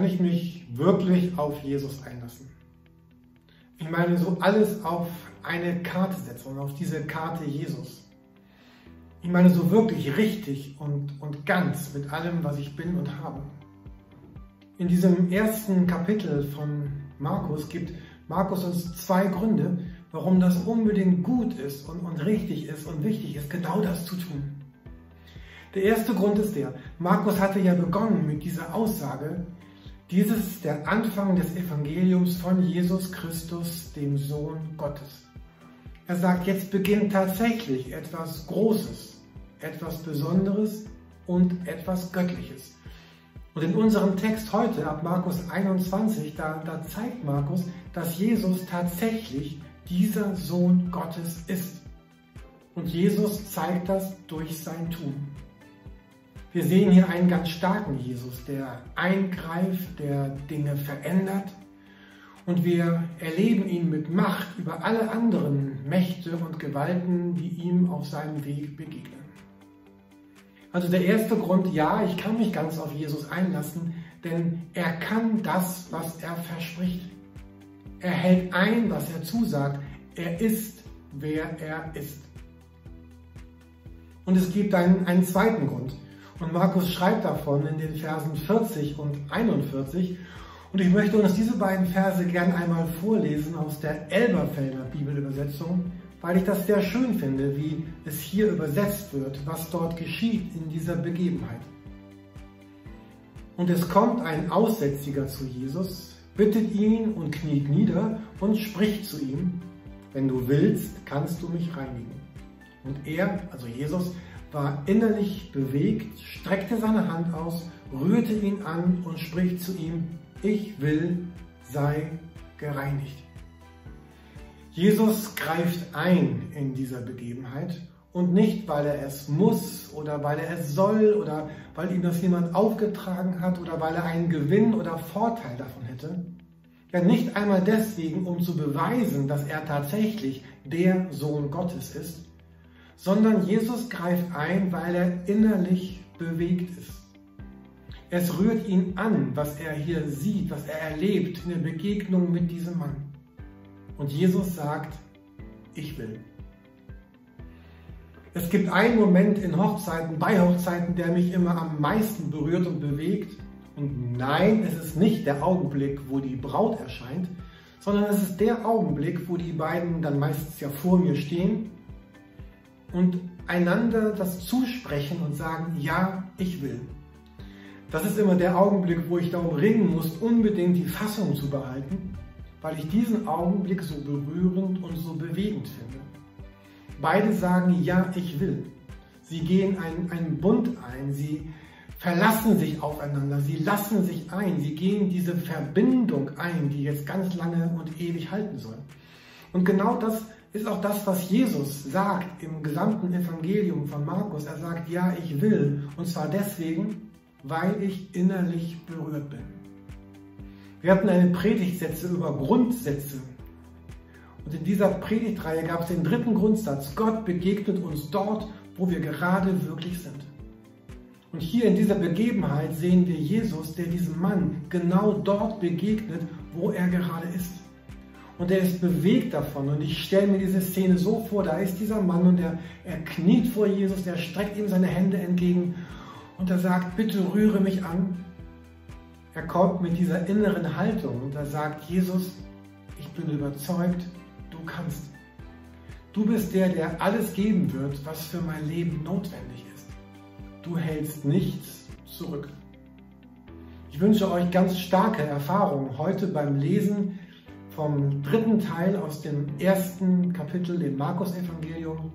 kann ich mich wirklich auf Jesus einlassen? Ich meine, so alles auf eine Karte setzen auf diese Karte Jesus. Ich meine, so wirklich richtig und, und ganz mit allem, was ich bin und habe. In diesem ersten Kapitel von Markus gibt Markus uns zwei Gründe, warum das unbedingt gut ist und, und richtig ist und wichtig ist, genau das zu tun. Der erste Grund ist der, Markus hatte ja begonnen mit dieser Aussage, dieses ist der Anfang des Evangeliums von Jesus Christus, dem Sohn Gottes. Er sagt, jetzt beginnt tatsächlich etwas Großes, etwas Besonderes und etwas Göttliches. Und in unserem Text heute, ab Markus 21, da, da zeigt Markus, dass Jesus tatsächlich dieser Sohn Gottes ist. Und Jesus zeigt das durch sein Tun. Wir sehen hier einen ganz starken Jesus, der eingreift, der Dinge verändert. Und wir erleben ihn mit Macht über alle anderen Mächte und Gewalten, die ihm auf seinem Weg begegnen. Also der erste Grund, ja, ich kann mich ganz auf Jesus einlassen, denn er kann das, was er verspricht. Er hält ein, was er zusagt. Er ist, wer er ist. Und es gibt einen, einen zweiten Grund. Und Markus schreibt davon in den Versen 40 und 41. Und ich möchte uns diese beiden Verse gern einmal vorlesen aus der Elberfelder Bibelübersetzung, weil ich das sehr schön finde, wie es hier übersetzt wird, was dort geschieht in dieser Begebenheit. Und es kommt ein Aussätziger zu Jesus, bittet ihn und kniet nieder und spricht zu ihm, wenn du willst, kannst du mich reinigen. Und er, also Jesus, war innerlich bewegt, streckte seine Hand aus, rührte ihn an und spricht zu ihm, ich will, sei gereinigt. Jesus greift ein in dieser Begebenheit und nicht, weil er es muss oder weil er es soll oder weil ihm das jemand aufgetragen hat oder weil er einen Gewinn oder Vorteil davon hätte. Ja, nicht einmal deswegen, um zu beweisen, dass er tatsächlich der Sohn Gottes ist, sondern Jesus greift ein, weil er innerlich bewegt ist. Es rührt ihn an, was er hier sieht, was er erlebt in der Begegnung mit diesem Mann. Und Jesus sagt, ich will. Es gibt einen Moment in Hochzeiten, bei Hochzeiten, der mich immer am meisten berührt und bewegt. Und nein, es ist nicht der Augenblick, wo die Braut erscheint, sondern es ist der Augenblick, wo die beiden dann meistens ja vor mir stehen und einander das zusprechen und sagen, ja, ich will. Das ist immer der Augenblick, wo ich darum ringen muss, unbedingt die Fassung zu behalten, weil ich diesen Augenblick so berührend und so bewegend finde. Beide sagen, ja, ich will. Sie gehen einen, einen Bund ein, sie verlassen sich aufeinander, sie lassen sich ein, sie gehen diese Verbindung ein, die jetzt ganz lange und ewig halten soll. Und genau das ist auch das, was Jesus sagt im gesamten Evangelium von Markus. Er sagt, ja, ich will. Und zwar deswegen, weil ich innerlich berührt bin. Wir hatten eine Predigtsätze über Grundsätze. Und in dieser Predigtreihe gab es den dritten Grundsatz. Gott begegnet uns dort, wo wir gerade wirklich sind. Und hier in dieser Begebenheit sehen wir Jesus, der diesem Mann genau dort begegnet, wo er gerade ist und er ist bewegt davon. Und ich stelle mir diese Szene so vor, da ist dieser Mann und er, er kniet vor Jesus, er streckt ihm seine Hände entgegen und er sagt, bitte rühre mich an. Er kommt mit dieser inneren Haltung und er sagt, Jesus, ich bin überzeugt, du kannst. Du bist der, der alles geben wird, was für mein Leben notwendig ist. Du hältst nichts zurück. Ich wünsche euch ganz starke Erfahrungen heute beim Lesen vom dritten Teil aus dem ersten Kapitel im Markus-Evangelium.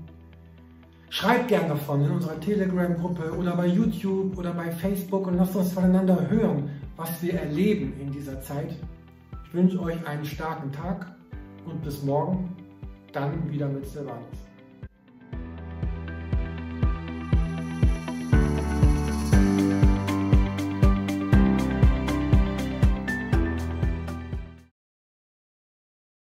Schreibt gern davon in unserer Telegram-Gruppe oder bei YouTube oder bei Facebook und lasst uns voneinander hören, was wir erleben in dieser Zeit. Ich wünsche euch einen starken Tag und bis morgen, dann wieder mit Silvanus.